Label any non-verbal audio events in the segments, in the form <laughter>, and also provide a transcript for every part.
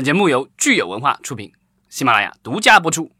本节目由聚友文化出品，喜马拉雅独家播出。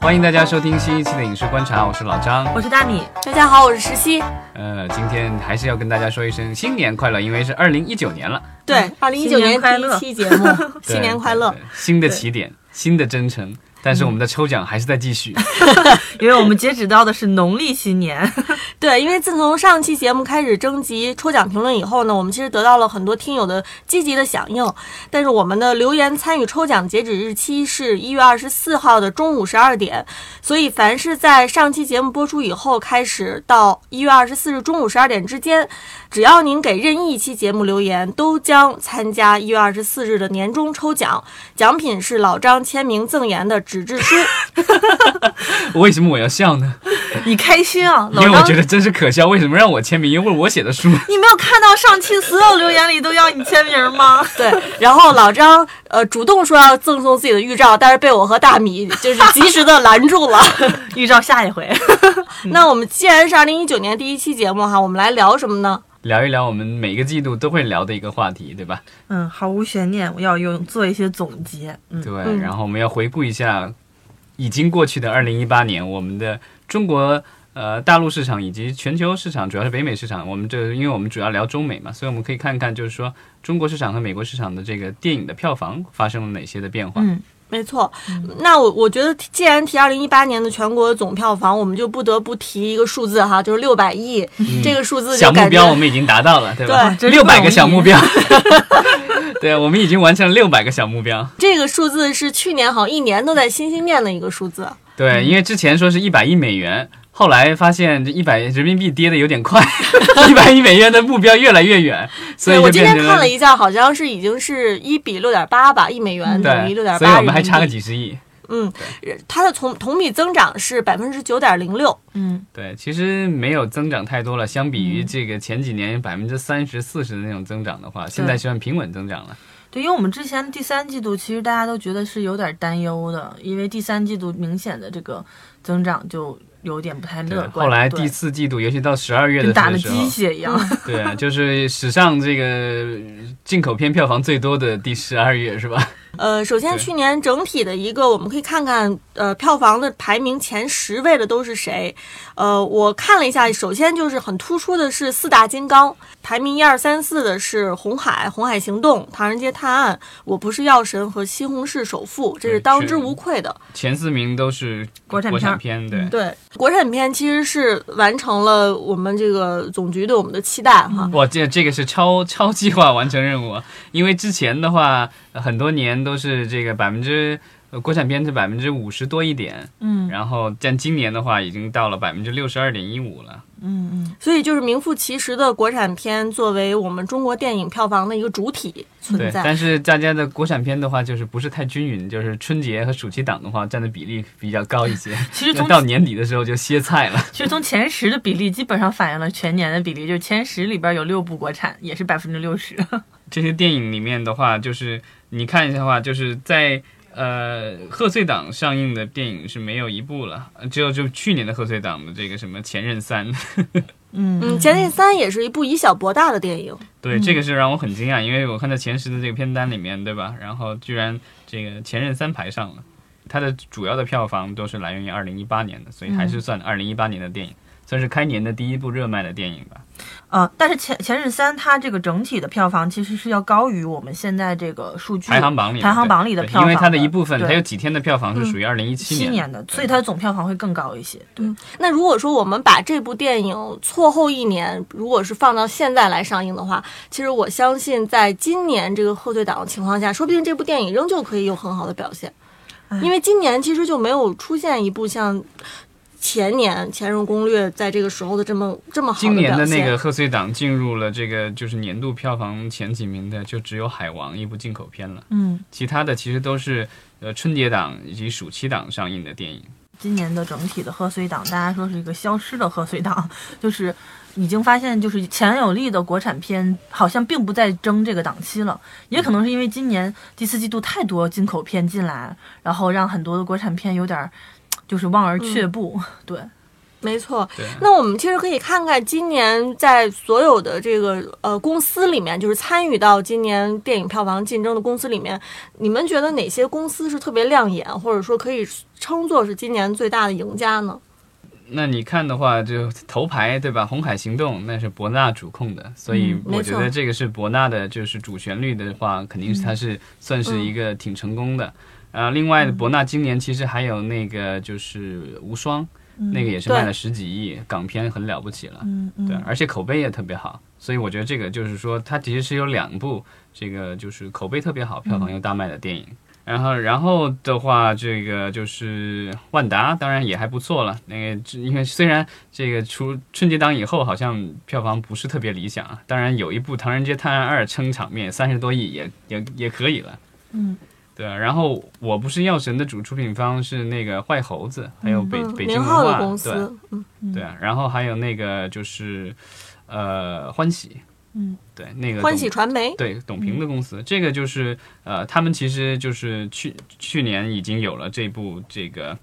欢迎大家收听新一期的影视观察，我是老张。我是大米，大家好，我是石溪。呃，今天还是要跟大家说一声新年快乐，因为是二零一九年了，对，二零一九年年第快乐一期节目，<laughs> 新年快乐新的起点，新的征程。但是我们的抽奖还是在继续。<laughs> 因为我们截止到的是农历新年，<laughs> 对，因为自从上期节目开始征集抽奖评论以后呢，我们其实得到了很多听友的积极的响应。但是我们的留言参与抽奖截止日期是一月二十四号的中午十二点，所以凡是在上期节目播出以后开始到一月二十四日中午十二点之间，只要您给任意一期节目留言，都将参加一月二十四日的年终抽奖，奖品是老张签名赠言的纸质书。<laughs> 为什么我要笑呢？你开心啊？因老张，为我觉得真是可笑。为什么让我签名？因为我写的书。你没有看到上期所有留言里都要你签名吗？<laughs> 对，然后老张呃主动说要赠送自己的预兆，但是被我和大米就是及时的拦住了。<laughs> 预兆下一回。那我们既然是二零一九年第一期节目哈，我们来聊什么呢？聊一聊我们每个季度都会聊的一个话题，对吧？嗯，毫无悬念，我要用做一些总结。嗯，对。嗯然后我们要回顾一下已经过去的二零一八年，我们的中国呃大陆市场以及全球市场，主要是北美市场。我们这因为我们主要聊中美嘛，所以我们可以看看，就是说中国市场和美国市场的这个电影的票房发生了哪些的变化。嗯，没错，那我我觉得既然提二零一八年的全国总票房，我们就不得不提一个数字哈，就是六百亿、这个数字小目标我们已经达到了，对吧？六百个小目标，<laughs> 对，我们已经完成了六百个小目标。这个数字是去年好像一年都在心心念的一个数字。对，因为之前说是一百亿美元，后来发现这一百人民币跌的有点快，<laughs> 一百亿美元的目标越来越远，<laughs> 所以我今天看了一下，好像是已经是一比六点八吧，一美元等于六点对，八。所以我们还差个几十亿。嗯，它的同同比增长是百分之九点零六。嗯，对，其实没有增长太多了，相比嗯于这个前几年百分之三十、四十的那种增长的话，现在算平稳增长了。对，因为我们之前第三季度其实大家都觉得是有点担忧的，因为第三季度明显的这个增长就有点不太乐，观。后来第四季度，尤其到十二月跟的时候打了鸡，血一样。对啊，就是史上这个进口片票房最多的第十二月，是吧？呃，首先去年整体的一个，我们可以看看，呃，票房的排名前十位的都是谁？呃，我看了一下，首先就是很突出的是四大金刚，排名一二三四的是《红海》《红海行动》《唐人街探案》《我不是药神》和《西红柿首富》，这是当之无愧的。前四名都是国国产片，对。对，国产片其实是完成了我们这个总局对我们的期待哈。哇，这这个是超超计划完成任务，因为之前的话，很多年都是这个百分之呃国产片是百分之五十多一点，嗯然后但今年的话已经到了百分之六十二点一五了。嗯嗯，所以就是名副其实的国产片作为我们中国电影票房的一个主体存，在。但是大家的国产片的话，就是不是太均匀，就是春节和暑期档的话占的比例比较高一些，<laughs> 其实到年底的时候就歇菜了。其实从前十的比例基本上反映了全年的比例，就是前十里边有六部国产，也是百分之六十。<laughs> 这些电影里面的话，就是你看一下的话，就是在呃贺岁档上映的电影是没有一部了，呃只有就去年的贺岁档的这个什么《前任三》<laughs> 嗯嗯，《前任三》也是一部以小博大的电影。对，这个是让我很惊讶，因为我看到前十的这个片单里面，对吧？然后居然这个《前任三》排上了，它的主要的票房都是来源于二零一八年的，所以还是算二零一八年的电影，算是开年的第一部热卖的电影吧。呃，但是前前任三它这个整体的票房其实是要高于我们现在这个数据排行榜里的排行榜里的票房因为它的一部分，对它有几天的票房是属于二零一七年七年的，所以它的总票房会更高一些。对，那如果说我们把这部电影错后一年，如果是放到现在来上映的话，其实我相信在今年这个贺岁档的情况下，说不定这部电影仍旧可以有很好的表现。因为今年其实就没有出现一部像前年《前任攻略》在这个时候的这么这么好今年的。那个贺岁档进入了这个就是年度票房前几名的，就只有《海王》一部进口片了，嗯，其他的其实都是呃春节档以及暑期档上映的电影。今年的整体的贺岁档，大家说是一个消失的贺岁档，就是已经发现，就是强有力的国产片好像并不再争这个档期了，也可能是因为今年第四季度太多进口片进来，然后让很多的国产片有点儿就是望而却步。<laughs> 对，没错，那我们其实可以看看今年在所有的这个呃公司里面，就是参与到今年电影票房竞争的公司里面，你们觉得哪些公司是特别亮眼，或者说可以称作是今年最大的赢家呢？那你看的话，就头牌对吧？《红海行动》那是博纳主控的，所以我觉得这个是博纳的，就是主旋律的话，肯定是它是算是一个挺成功的。啊，另外博纳今年其实还有那个就是《无双》，那个也是卖了十几亿，港片很了不起了。嗯嗯对，而且口碑也特别好，所以我觉得这个就是说，它其实是有两部这个就是口碑特别好、票房又大卖的电影。然后，然后的话，这个就是万达，当然也还不错了。那个，因为虽然这个出春节档以后好像票房不是特别理想啊，当然有一部《唐人街探案二》撑场面，三十多亿也也也可以了。嗯，对啊。然后，我不是药神的主出品方是那个坏猴子，还有北、嗯，北京文明浩的化，对。公司，嗯，对啊，然后还有那个就是，呃，欢喜，嗯，对，那个欢喜传媒，对董平的公司，这个就是呃，他们其实就是去去年已经有了这部这个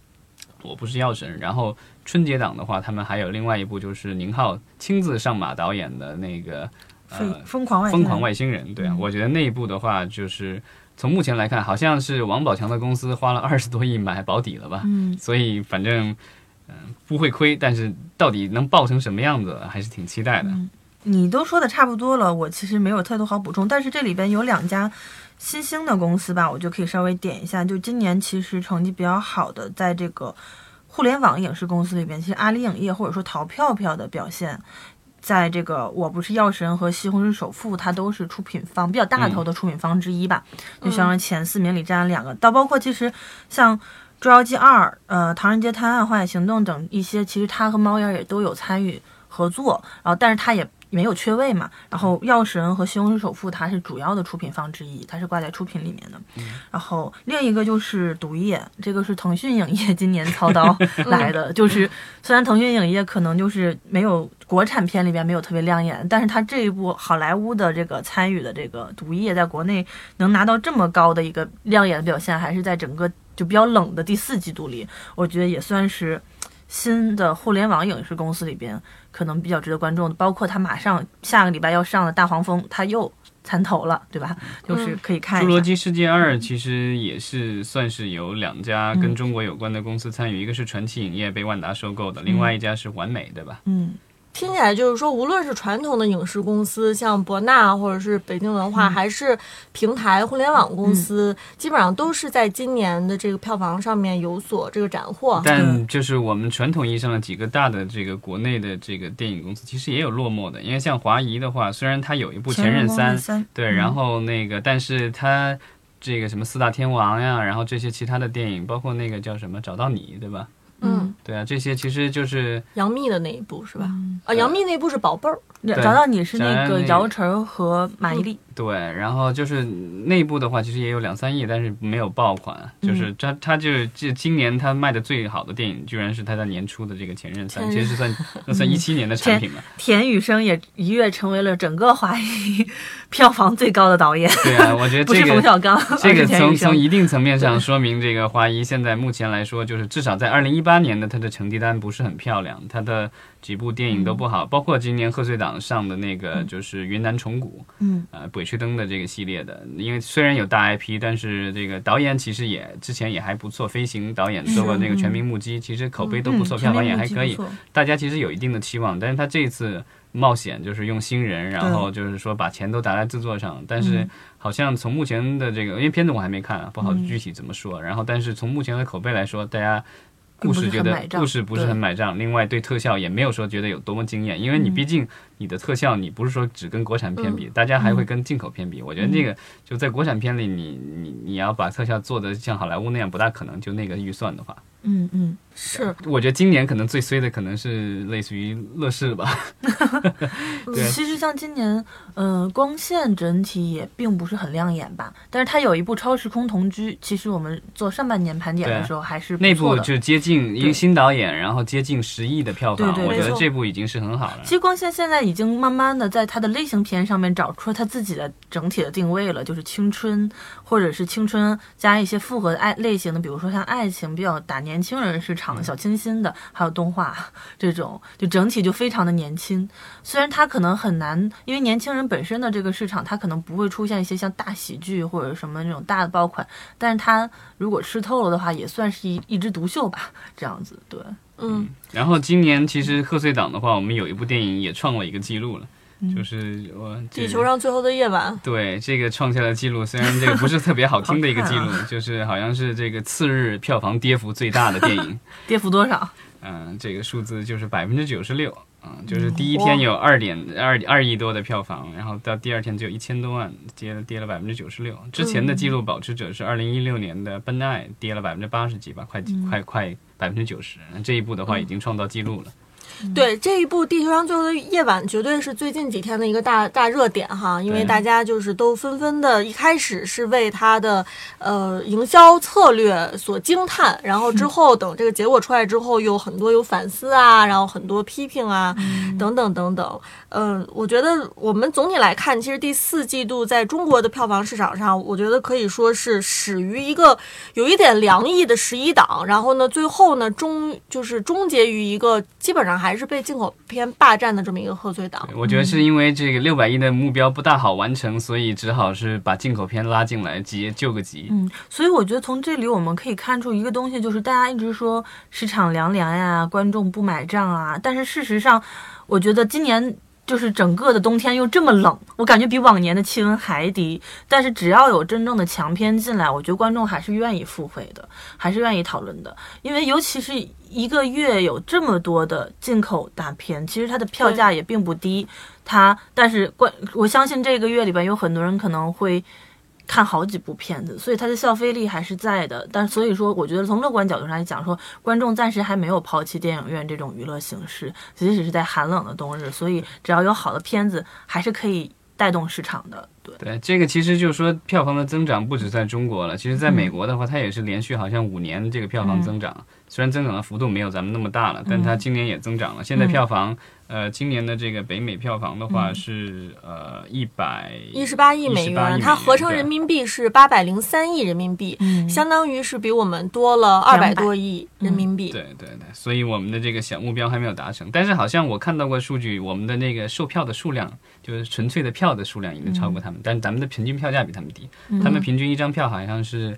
我不是药神，然后春节档的话，他们还有另外一部就是宁浩亲自上马导演的那个疯呃疯狂外疯狂星人外星人，对啊，嗯我觉得那一部的话就是。从目前来看，好像是王宝强的公司花了二十多亿买保底了吧？嗯所以反正嗯、不会亏，但是到底能爆成什么样子，还是挺期待的。你都说的差不多了，我其实没有太多好补充，但是这里边有两家新兴的公司吧，我就可以稍微点一下。就今年其实成绩比较好的，在这个互联网影视公司里边，其实阿里影业或者说淘票票的表现，在这个我不是药神和西红柿首富，它都是出品方比较大头的出品方之一吧，就相当于前四名里占了两个，到包括其实像。《捉妖记二》、呃，《唐人街探案》、《荒野行动》等一些，其实他和猫眼也都有参与合作，然后但是他也没有缺位嘛。然后《药神》和《西红柿首富》它是主要的出品方之一，它是挂在出品里面的。然后另一个就是毒液，这个是腾讯影业今年操刀 <laughs> 来的。就是虽然腾讯影业可能就是没有国产片里边没有特别亮眼，但是它这一部好莱坞的这个参与的这个毒液，在国内能拿到这么高的一个亮眼的表现，还是在整个就比较冷的第四季度里，我觉得也算是新的互联网影视公司里边可能比较值得关注的。包括他马上下个礼拜要上的《大黄蜂》，他又参投了，对吧？就是可以看侏罗。纪世界二》其实也是算是有两家跟中国有关的公司参与，一个是传奇影业被万达收购的，另外一家是完美，对吧？嗯，听起来就是说，无论是传统的影视公司，像博纳或者是北京文化，还是平台互联网公司，基本上都是在今年的这个票房上面有所这个斩获。但就是我们传统意义上的几个大的这个国内的这个电影公司，其实也有落寞的。因为像华谊的话，虽然它有一部《前任三》，三对，嗯然后那个，但是它这个什么四大天王呀，然后这些其他的电影，包括那个叫什么找到你，对吧？嗯，对啊，这些其实就是杨幂的那一部是吧？啊，杨幂那部是宝贝儿。找到你是那个姚晨和马伊琍，对，然后就是内部的话，其实也有两三亿，但是没有爆款。就是他，他就是这今年他卖的最好的电影，居然是他在年初的这个《前任三》，其实是算那算一七年的产品嘛。<laughs> 田雨生也一跃成为了整个华谊票房最高的导演，对啊，我觉得 <laughs> 不是这个。冯小刚，<laughs> 这个从从一定层面上说明，这个华谊现在目前来说，就是至少在二零一八年的他的成绩单不是很漂亮，他的几部电影都不好，包括今年贺岁档上的那个就是云南虫谷，嗯，呃，鬼吹灯的这个系列的，因为虽然有大 IP，但是这个导演其实也之前也还不错，飞行导演做过那个《全民目击》，其实口碑都不错，嗯票房也还可以大家其实有一定的期望，但是他这次冒险就是用新人，然后就是说把钱都砸在制作上，但是嗯。好像从目前的这个，因为片子我还没看啊，不好嗯。具体怎么说，然后但是从目前的口碑来说，大家。故事觉得故事不是很买账，另外对特效也没有说觉得有多么惊艳，因为你嗯毕竟你的特效你不是说只跟国产片嗯比，大家还会跟进口片比。我觉得那个就在国产片里你，你你要把特效做的像好莱坞那样，不大可能。就那个预算的话，嗯嗯，是，我觉得今年可能最衰的可能是类似于乐视吧。<laughs> 对其实像今年，呃，光线整体也并不是很亮眼吧，但是它有一部《超时空同居》，其实我们做上半年盘点的时候还是不那。部就接近一个新导演，然后接近十亿的票房，对对我觉得这部已经是很好了其。实光线现在已经慢慢的在它的类型片上面找出了它自己的整体的定位了，就是青春，或者是青春加一些复合的爱类型的，比如说像爱情比较打年轻人市场。场、小清新的，还有动画这种，就整体就非常的年轻。虽然它可能很难，因为年轻人本身的这个市场，它可能不会出现一些像大喜剧或者什么那种大的爆款，但是它如果吃透了的话，也算是一一枝独秀吧，这样子对。嗯，然后今年其实贺岁档的话，我们有一部电影也创了一个记录了，嗯就是我这地球上最后的夜晚，对这个创下了记录，虽然这个不是特别好听的一个记录 <laughs> 就是好像是这个次日票房跌幅最大的电影，<laughs> 跌幅多少？<laughs> 嗯，这个数字就是百分之九十六。嗯，就是第一天有二点二二亿多的票房，然后到第二天只有一千多万，跌了跌了百分之九十六。之前的记录保持者是二零一六年的《奔爱》，跌了百分之八十几吧，快快快百分之九十。这一部的话已经创造记录了。对这一部《地球上最后的夜晚》，绝对是最近几天的一个大大热点哈，因为大家就是都纷纷的，一开始是为它的呃营销策略所惊叹，然后之后等这个结果出来之后，有很多有反思啊，然后很多批评啊，等等等等。嗯、我觉得我们总体来看，其实第四季度在中国的票房市场上，我觉得可以说是始于一个有一点凉意的十一档，然后呢，最后呢终就是终结于一个基本上还是被进口片霸占的这么一个贺岁档。我觉得是因为这个六百亿的目标不大好完成，所以只好是把进口片拉进来，急救个急。嗯，所以我觉得从这里我们可以看出一个东西，就是大家一直说市场凉凉呀，观众不买账啊，但是事实上，我觉得今年。就是整个的冬天又这么冷，我感觉比往年的气温还低。但是只要有真正的强片进来，我觉得观众还是愿意付费的，还是愿意讨论的。因为尤其是一个月有这么多的进口大片，其实它的票价也并不低。它，但是观我相信这个月里边有很多人可能会。看好几部片子，所以它的消费力还是在的。但所以说，我觉得从乐观角度上来讲，说观众暂时还没有抛弃电影院这种娱乐形式，即使是在寒冷的冬日，所以只要有好的片子，还是可以带动市场的。对，对，这个其实就是说票房的增长不止在中国了，其实在美国的话，它也是连续好像五年这个票房增长，虽然增长的幅度没有咱们那么大了，但它今年也增长了。现在票房，呃，今年的这个北美票房的话是呃一百一十八亿美118亿美元，它合成人民币是八百零三亿人民币，嗯。相当于是比我们多了二百200多亿人民币。对对对，所以我们的这个小目标还没有达成，但是好像我看到过数据，我们的那个售票的数量，就是纯粹的票的数量已经超过他们，但是咱们的平均票价比他们低，他们平均一张票好像是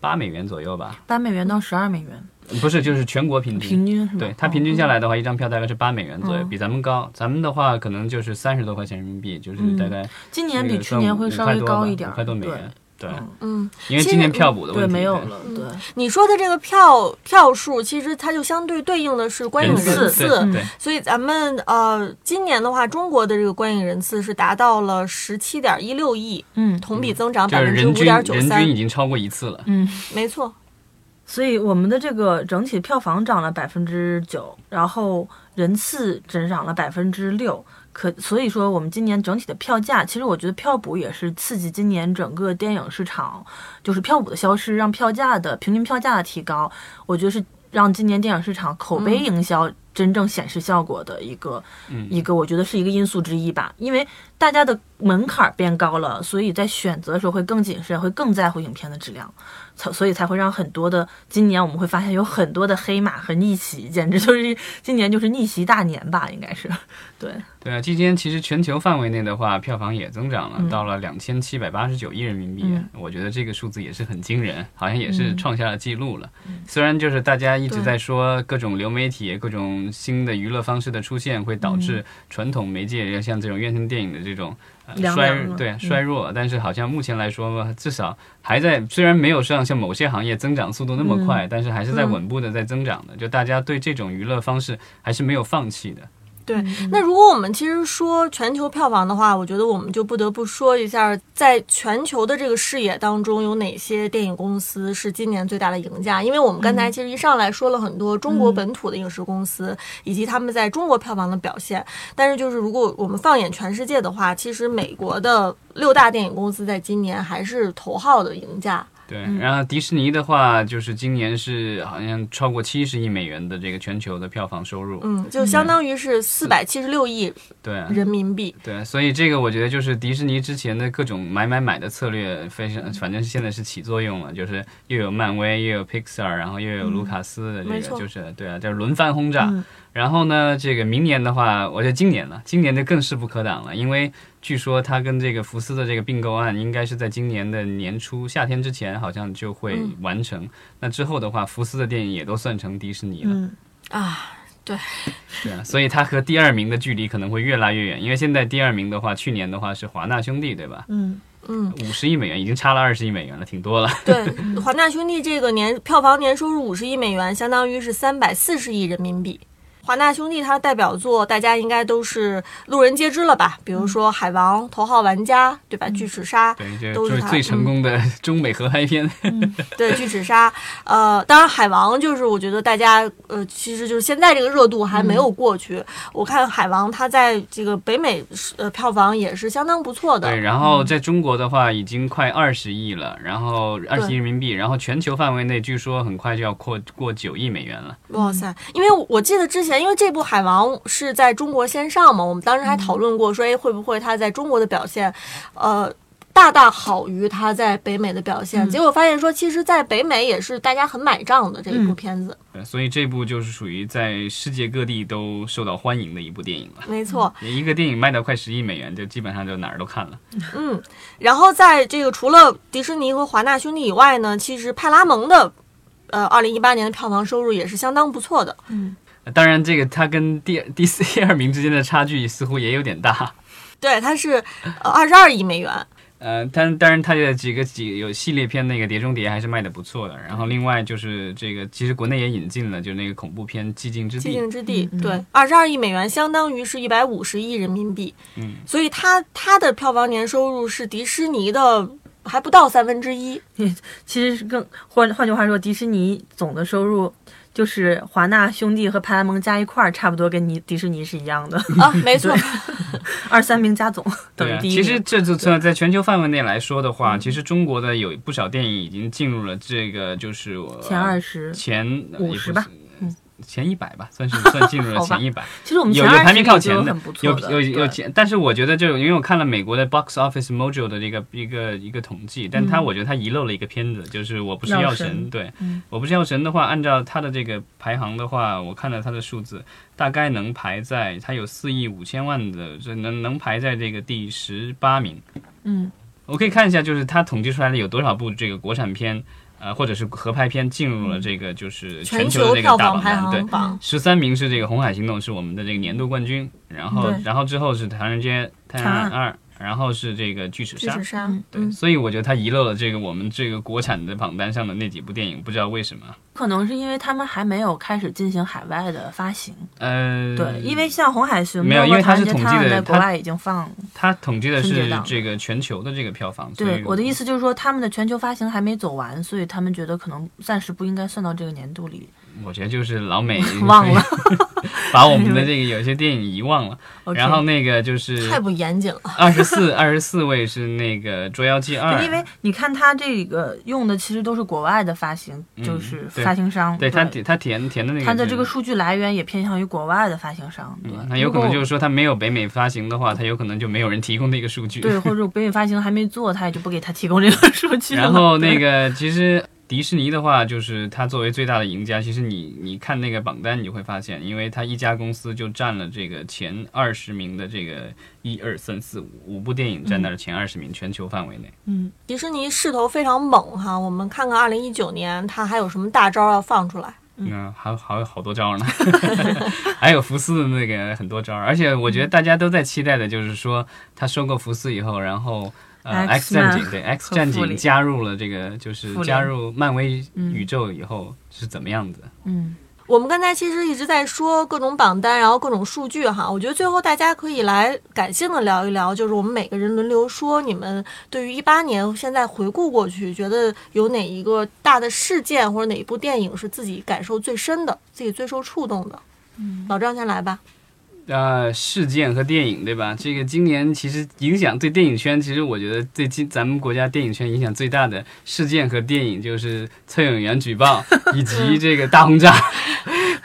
八美元左右吧，八美元到十二美元，不是，就是全国平均。平均是吧？对它平均下来的话，一张票大概是八美元左右，嗯比咱们高。咱们的话可能就是三十多块钱人民币，就是大概今年比去年会稍微高一点五块多美对元。对，嗯，因为今年票补的问对，题，没有了，对。你说的这个票票数，其实它就相对对应的是观影人人次，对对，所以咱们呃，今年的话，中国的这个观影人次是达到了十七点一六亿，嗯同比增长百分之五点九三人均已，经超过一次了。嗯，没错。所以我们的这个整体票房涨了百分之九，然后人次增长了百分之六。可所以说，我们今年整体的票价，其实我觉得票补也是刺激今年整个电影市场，就是票补的消失，让票价的平均票价的提高，我觉得是让今年电影市场口碑营销真正显示效果的一个、嗯一个，我觉得是一个因素之一吧。因为大家的门槛儿变高了，所以在选择的时候会更谨慎，会更在乎影片的质量。才所以才会让很多的今年我们会发现有很多的黑马和逆袭，简直就是今年就是逆袭大年吧，应该是，对，对啊，今天其实全球范围内的话，票房也增长了，嗯到了两千七百八十九亿人民币。嗯我觉得这个数字也是很惊人，好像也是嗯创下了记录了。虽然就是大家一直在说各种流媒体、各种新的娱乐方式的出现，会导嗯致传统媒介像这种院线电影的这种。衰对嗯。衰弱，但是好像目前来说，至少还在，虽然没有像像某些行业增长速度那么快，但是还是在嗯。稳步的在增长的。就大家对这种娱乐方式还是没有放弃的。对，那如果我们其实说全球票房的话，我觉得我们就不得不说一下，在全球的这个视野当中，有哪些电影公司是今年最大的赢家？因为我们刚才其实一上来说了很多中国本土的影视公司、以及他们在中国票房的表现，但是就是如果我们放眼全世界的话，其实美国的六大电影公司在今年还是头号的赢家。对，嗯然后迪士尼的话，就是今年是好像超过七十亿美元的这个全球的票房收入。嗯，就相当于是四百七十六亿对人民币。对，所以这个我觉得就是迪士尼之前的各种买买买的策略，非常反正现在是起作用了，就是又有漫威，又有 Pixar，然后又有卢卡斯的这个，就是对啊，就是轮番轰炸。嗯然后呢，这个明年的话，我觉得今年了，今年就更势不可挡了，因为据说他跟这个福斯的这个并购案，应该是在今年的年初夏天之前，好像就会完成。那之后的话，福斯的电影也都算成迪士尼了。嗯，啊，对对啊，所以他和第二名的距离可能会越拉越远，因为现在第二名的话，去年的话是华纳兄弟，对吧？嗯，嗯，五十亿美元，已经差了二十亿美元了，挺多了。对，<laughs> 华纳兄弟这个年票房年收入五十亿美元，相当于是三百四十亿人民币。华纳兄弟他的代表作，大家应该都是路人皆知了吧？比如说《海王》《头号玩家》，对吧？巨齿鲨》都是最成功的中美合拍片。对，巨齿鲨，<laughs> 呃，当然海王就是我觉得大家呃，其实就是现在这个热度还没有过去。我看海王它在这个北美呃票房也是相当不错的。对，然后在中国的话已经快二十亿了，然后二十亿人民币，然后全球范围内据说很快就要过过九亿美元了。哇塞！因为我记得之前，因为这部《海王》是在中国先上嘛，我们当时还讨论过，说，哎，会不会它在中国的表现，呃，大大好于它在北美的表现？结果发现说，其实，在北美也是大家很买账的这一部片子。对，所以这部就是属于在世界各地都受到欢迎的一部电影了。没错，一个电影卖到快十亿美元，就基本上就哪儿都看了。<laughs> 嗯。然后在这个除了迪士尼和华纳兄弟以外呢，其实派拉蒙的，呃，二零一八年的票房收入也是相当不错的。当然，这个它跟第 <laughs> 第四、第二名之间的差距似乎也有点大。对，它是呃二十二亿美元。呃，但当然，它的几个几有系列片那个《碟中谍》还是卖的不错的。然后另外就是这个，其实国内也引进了，就是那个恐怖片《寂静之地寂》。静之地，嗯对，二十二亿美元，相当于是一百五十亿人民币。嗯，所以它它的票房年收入是迪士尼的还不到三分之一。<laughs> 其实是更换换句话说，迪士尼总的收入就是华纳兄弟和派拉蒙加一块儿，差不多跟尼迪士尼是一样的，<laughs> 啊，没错，二三名加总等于第一名。其实这就在在全球范围内来说的话，其实中国的有不少电影已经进入了这个就是我前二十，前五十吧，嗯，前一百吧，算是算进入了前一百。其实我们有有排名靠前的有，有有对前，但是我觉得就因为我看了美国的 Box Office Mojo 的这个一个一个统计，但他我觉得他遗漏了一个片子，就是我不是药药神神，对嗯，我不是药神的话，按照他的这个排行的话，我看了他的数字，大概能排在他有四亿五千万的，这能能排在这个第十八名。嗯，我可以看一下，就是他统计出来的有多少部这个国产片，呃，或者是合拍片进入了这个就是全球的这个大榜单，对。十三名是这个《红海行动》，是我们的这个年度冠军，然后然后之后是《唐人街探案二》，然后是这个《巨齿鲨巨齿》。鲨嗯，对，所以我觉得他遗漏了这个我们这个国产的榜单上的那几部电影，不知道为什么。可能是因为他们还没有开始进行海外的发行。呃，对，因为像《红海行动》没有因为它是统计》的国外已经放。他统计的是这个全球的这个票房。对我的意思就是说，他们的全球发行还没走完，所以他们觉得可能暂时不应该算到这个年度里。我觉得就是老美 <laughs> 忘了，<laughs> 把我们的这个有些电影遗忘了。<laughs> 然后那个就是太不严谨了。二十四二十四位是那个《捉妖记二》，因为你看它这个用的其实都是国外的发行，嗯就是发行商。对他他填填的那个，它的这个数据来源也偏向于国外的发行商。对，嗯那有可能就是说他没有北美发行的话，他有可能就没有人提供那个数据。对，或者北美发行还没做，他也就不给他提供这个数据。然后那个其实迪士尼的话，就是它作为最大的赢家，其实你你看那个榜单，你就会发现，因为它一家公司就占了这个前二十名的这个一二三四五五部电影占到了前二十名，全球范围内。嗯，迪士尼势头非常猛哈，我们看看二零一九年它还有什么大招要放出来。嗯，还有还有好多招呢，<laughs> 还有福斯的那个很多招，而且我觉得大家都在期待的就是说，他收购福斯以后，然后呃 X 战警对 X 战警加入了这个就是加入漫威嗯宇宙以后是怎么样子？嗯，我们刚才其实一直在说各种榜单，然后各种数据哈。我觉得最后大家可以来感性的聊一聊，就是我们每个人轮流说，你们对于一八年现在回顾过去，觉得有哪一个大的事件或者哪一部电影是自己感受最深的，自己最受触动的？嗯，老张先来吧。呃事件和电影，对吧？这个今年其实影响对电影圈，其实我觉得对今咱们国家电影圈影响最大的事件和电影就是崔永元举报 <laughs> 以及这个大轰炸。<laughs>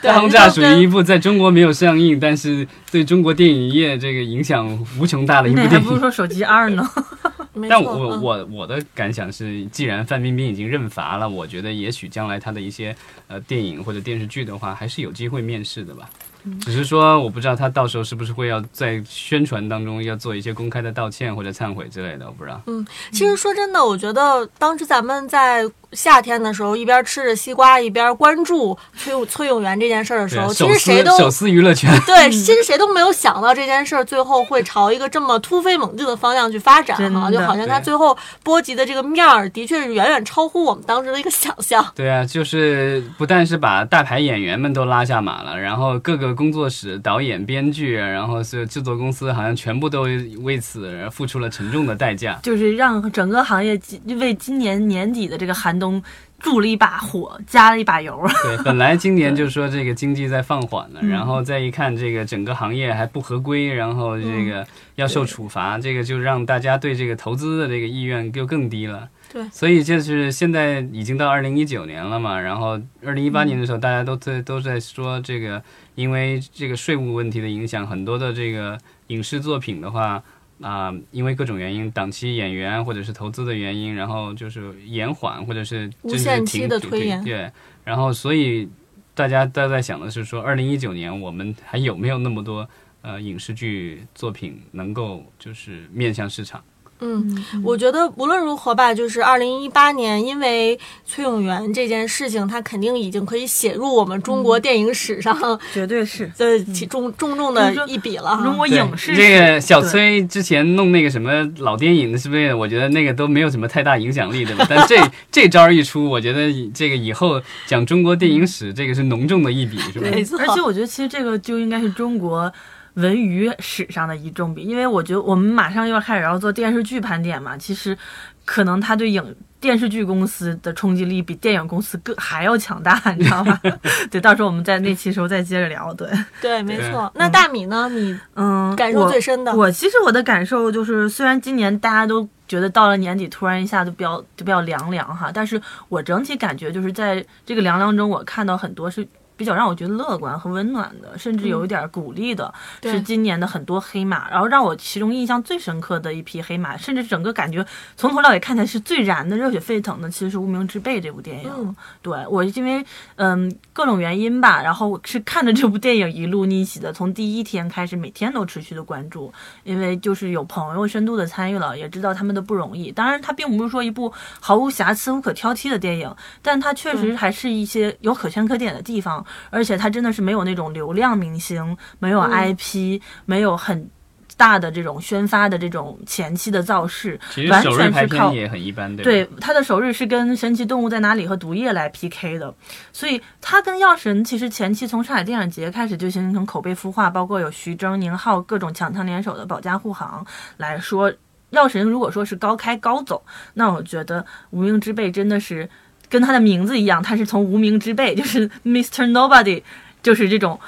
大轰炸属于一部在中国没有上映，但是对中国电影业这个影响无穷大的一部电影。那还不如说手机二呢。<laughs> 但我我我的感想是，既然范冰冰已经认罚了，我觉得也许将来她的一些呃电影或者电视剧的话，还是有机会面世的吧。嗯只是说，我不知道他到时候是不是会要在宣传当中要做一些公开的道歉或者忏悔之类的，我不知道。嗯其实说真的，我觉得当时咱们在夏天的时候，一边吃着西瓜，一边关注崔永崔永元这件事儿的时候，其实谁都小私娱乐圈，对，其实谁都没有想到这件事儿最后会朝一个这么突飞猛进的方向去发展哈，就好像它最后波及的这个面儿，的确是远远超乎我们当时的一个想象。对啊，就是不但是把大牌演员们都拉下马了，然后各个工作室、导演、编剧，然后是制作公司，好像全部都为此付出了沉重的代价。就是让整个行业今为今年年底的这个寒冬助了一把火，加了一把油。<laughs> 对，本来今年就说这个经济在放缓嗯了，然后再一看这个整个行业还不合规，然后这个要受处罚，这个就让大家对这个投资的这个意愿就更低了。对所以就是现在已经到二零一九年了嘛，然后二零一八年的时候，大家都在都在说这个，因为这个税务问题的影响，很多的这个影视作品的话。啊、因为各种原因，档期、演员或者是投资的原因，然后就是延缓或者是无限期的推延对，然后所以大家都在想的是说，二零一九年我们还有没有那么多呃影视剧作品能够就是面向市场？嗯，我觉得无论如何吧，就是二零一八年，因为崔永元这件事情，他肯定已经可以写入我们中国电影史上 <laughs> 绝对是的其重重重的一笔了哈。中国影视这个小崔之前弄那个什么老电影，是不是？我觉得那个都没有什么太大影响力，对吧？但这 <laughs> 这招一出，我觉得这个以后讲中国电影史，这个是浓重的一笔，是吧？<laughs> 没错而且我觉得其实这个就应该是中国文娱史上的一重笔，因为我觉得我们马上又要开始要做电视剧盘点嘛，其实可能它对影电视剧公司的冲击力比电影公司更还要强大，你知道吗？<laughs> 对，到时候我们在那期时候再接着聊。对，对，没错。那大米呢？你嗯，感受最深的我其实我的感受就是，虽然今年大家都觉得到了年底突然一下就比较就比较凉凉哈，但是我整体感觉就是在这个凉凉中，我看到很多是。比较让我觉得乐观和温暖的，甚至有一点鼓励的，对是今年的很多黑马。然后让我其中印象最深刻的一匹黑马，甚至整个感觉从头到尾看起来是最燃的、热血沸腾的，其实是《无名之辈》这部电影。嗯对我因为嗯各种原因吧，然后我是看着这部电影一路逆袭的，从第一天开始每天都持续的关注，因为就是有朋友深度的参与了，也知道他们的不容易。当然，它并不是说一部毫无瑕疵、无可挑剔的电影，但它确实还是一些有可圈可点的地方，而且他真的是没有那种流量明星，没有嗯 IP，、没有很。大的这种宣发的这种前期的造势，完其实首日全是靠也很一般，对吧？对，他的首日是跟《神奇动物在哪里》和《毒液》来 PK 的，所以他跟《药神》其实前期从上海电影节开始就形成口碑孵化，包括有徐峥、宁浩各种强强联手的保驾护航来说，《药神》如果说是高开高走，那我觉得《无名之辈》真的是跟他的名字一样，他是从无名之辈，<laughs> 就是 Mr. Nobody，就是这种。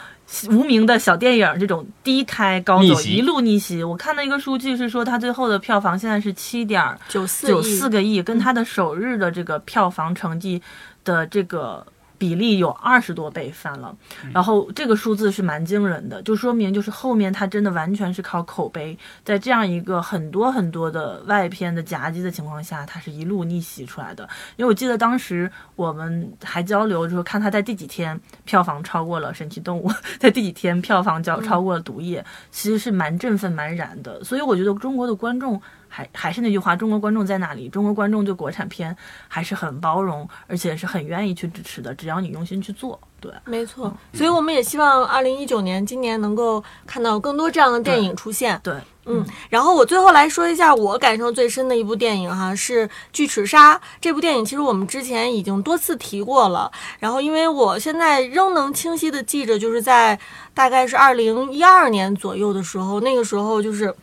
无名的小电影，这种低开高走，一路逆袭。我看到一个数据是说，他最后的票房现在是七点九四九四，个亿，跟他的首日的这个票房成绩的这个比例有二十多倍翻了，然后这个数字是蛮惊人的，就说明就是后面它真的完全是靠口碑，在这样一个很多很多的外片的夹击的情况下，它是一路逆袭出来的。因为我记得当时我们还交流，就是看它在第几天票房超过了《神奇动物》，<laughs> 在第几天票房较超过了《毒液》，其实是蛮振奋、蛮燃的。所以我觉得中国的观众还还是那句话，中国观众在哪里？中国观众对国产片还是很包容，而且是很愿意去支持的，只要你用心去做。对，没错。所以我们也希望二零一九年今年能够看到更多这样的电影出现。对，嗯，然后我最后来说一下我感受最深的一部电影哈，是《巨齿鲨》这部电影。其实我们之前已经多次提过了，然后因为我现在仍能清晰的记着，就是在大概是二零一二年左右的时候，那个时候就是。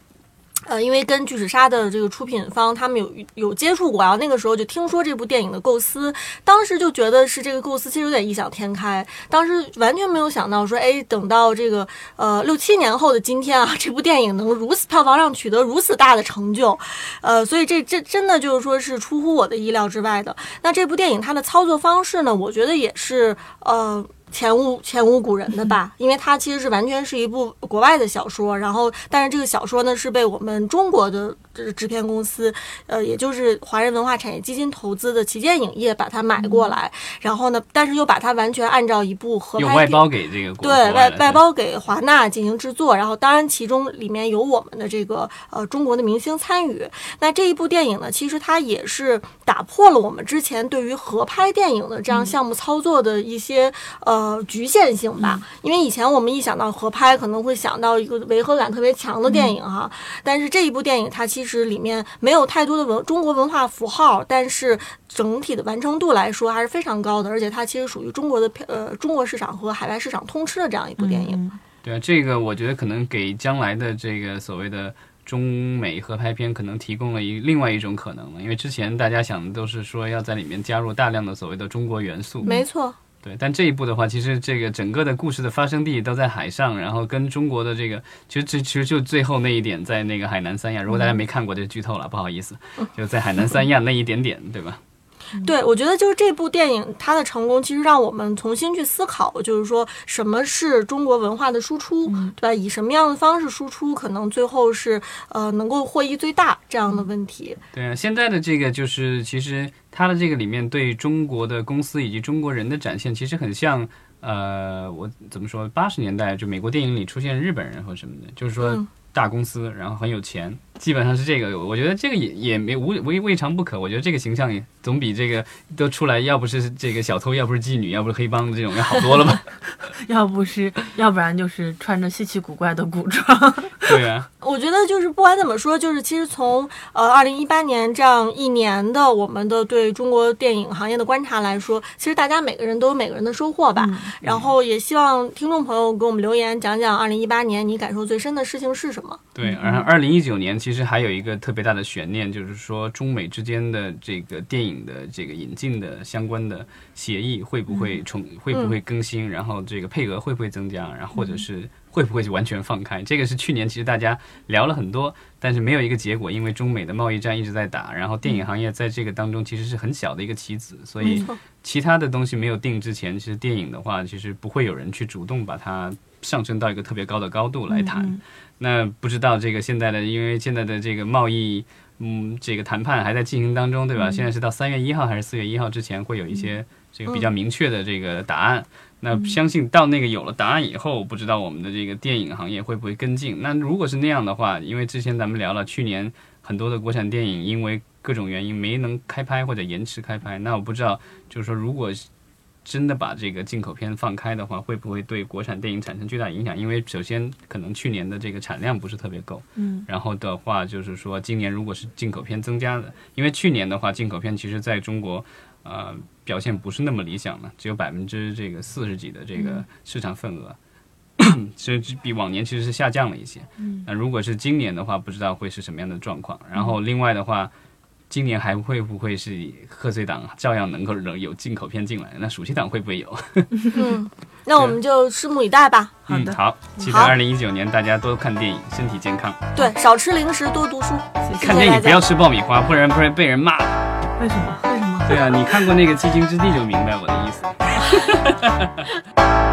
呃，因为跟巨齿鲨的这个出品方他们有有接触过，然后那个时候就听说这部电影的构思，当时就觉得是这个构思其实有点异想天开，当时完全没有想到说，哎，等到这个呃六七年后的今天啊，<laughs> 这部电影能如此票房上取得如此大的成就，呃，所以这这真的就是说是出乎我的意料之外的。那这部电影它的操作方式呢，我觉得也是呃。前无前无古人的吧，<laughs> 因为它其实是完全是一部国外的小说，然后但是这个小说呢是被我们中国的这制片公司，呃，也就是华人文化产业基金投资的旗舰影业把它买过来，然后呢，但是又把它完全按照一部合拍外包给这个对外外包给华纳进行制作，然后当然其中里面有我们的这个呃中国的明星参与。那这一部电影呢，其实它也是打破了我们之前对于合拍电影的这样项目操作的一些呃。呃，局限性吧，因为以前我们一想到合拍，可能会想到一个违和感特别强的电影哈。但是这一部电影，它其实里面没有太多的文中国文化符号，但是整体的完成度来说还是非常高的，而且它其实属于中国的呃中国市场和海外市场通吃的这样一部电影。对啊，这个我觉得可能给将来的这个所谓的中美合拍片可能提供了一另外一种可能了，因为之前大家想的都是说要在里面加入大量的所谓的中国元素。没错。对，但这一部的话，其实这个整个的故事的发生地都在海上，然后跟中国的这个，其实这其实就最后那一点，在那个海南三亚。如果大家没看过，就剧透了，不好意思，就在海南三亚那一点点，对吧？对，我觉得就是这部电影它的成功，其实让我们重新去思考，就是说什么是中国文化的输出，对吧？以什么样的方式输出，可能最后是呃能够获益最大这样的问题。对啊，现在的这个就是其实它的这个里面对中国的公司以及中国人的展现，其实很像呃，我怎么说？八十年代就美国电影里出现日本人或什么的，就是说大公司，然后很有钱。基本上是这个，我觉得这个也也没无未未尝不可。我觉得这个形象也总比这个都出来，要不是这个小偷，要不是妓女，要不是黑帮的这种要好多了吧？<laughs> 要不是，<laughs> 要不然就是穿着稀奇古怪的古装。对啊，<laughs> 我觉得就是不管怎么说，就是其实从呃二零一八年这样一年的我们的对中国电影行业的观察来说，其实大家每个人都有每个人的收获吧。然后也希望听众朋友给我们留言，讲讲二零一八年你感受最深的事情是什么？对，然后二零一九年。其实还有一个特别大的悬念，就是说中美之间的这个电影的这个引进的相关的协议会不会重会不会更新，然后这个配额会不会增加，然后或者是会不会就完全放开？这个是去年其实大家聊了很多，但是没有一个结果，因为中美的贸易战一直在打，然后电影行业在这个当中其实是很小的一个棋子，所以其他的东西没有定之前，其实电影的话其实不会有人去主动把它上升到一个特别高的高度来谈。那不知道这个现在的，因为现在的这个贸易，嗯，这个谈判还在进行当中，对吧？现在是到三月一号还是四月一号之前会有一些这个比较明确的这个答案。那相信到那个有了答案以后，不知道我们的这个电影行业会不会跟进？那如果是那样的话，因为之前咱们聊了，去年很多的国产电影因为各种原因没能开拍或者延迟开拍，那我不知道，就是说如果。真的把这个进口片放开的话，会不会对国产电影产生巨大影响？因为首先可能去年的这个产量不是特别够，嗯，然后的话就是说今年如果是进口片增加的，因为去年的话进口片其实在中国，呃，表现不是那么理想嘛，只有百分之这个四十几的这个市场份额，其实比往年其实是下降了一些。嗯，那如果是今年的话，不知道会是什么样的状况。然后另外的话。今年还会不会是贺岁档照样能够有进口片进来？那暑期档会不会有？<laughs> 嗯，<laughs> 那我们就拭目以待吧。好的，好，期待二零一九年大家多看电影，身体健康。对，少吃零食，多读书。看电影不要吃爆米花，不然不然被人骂。为什么？为什么？对啊，你看过那个《寂静之地》就明白我的意思。<laughs>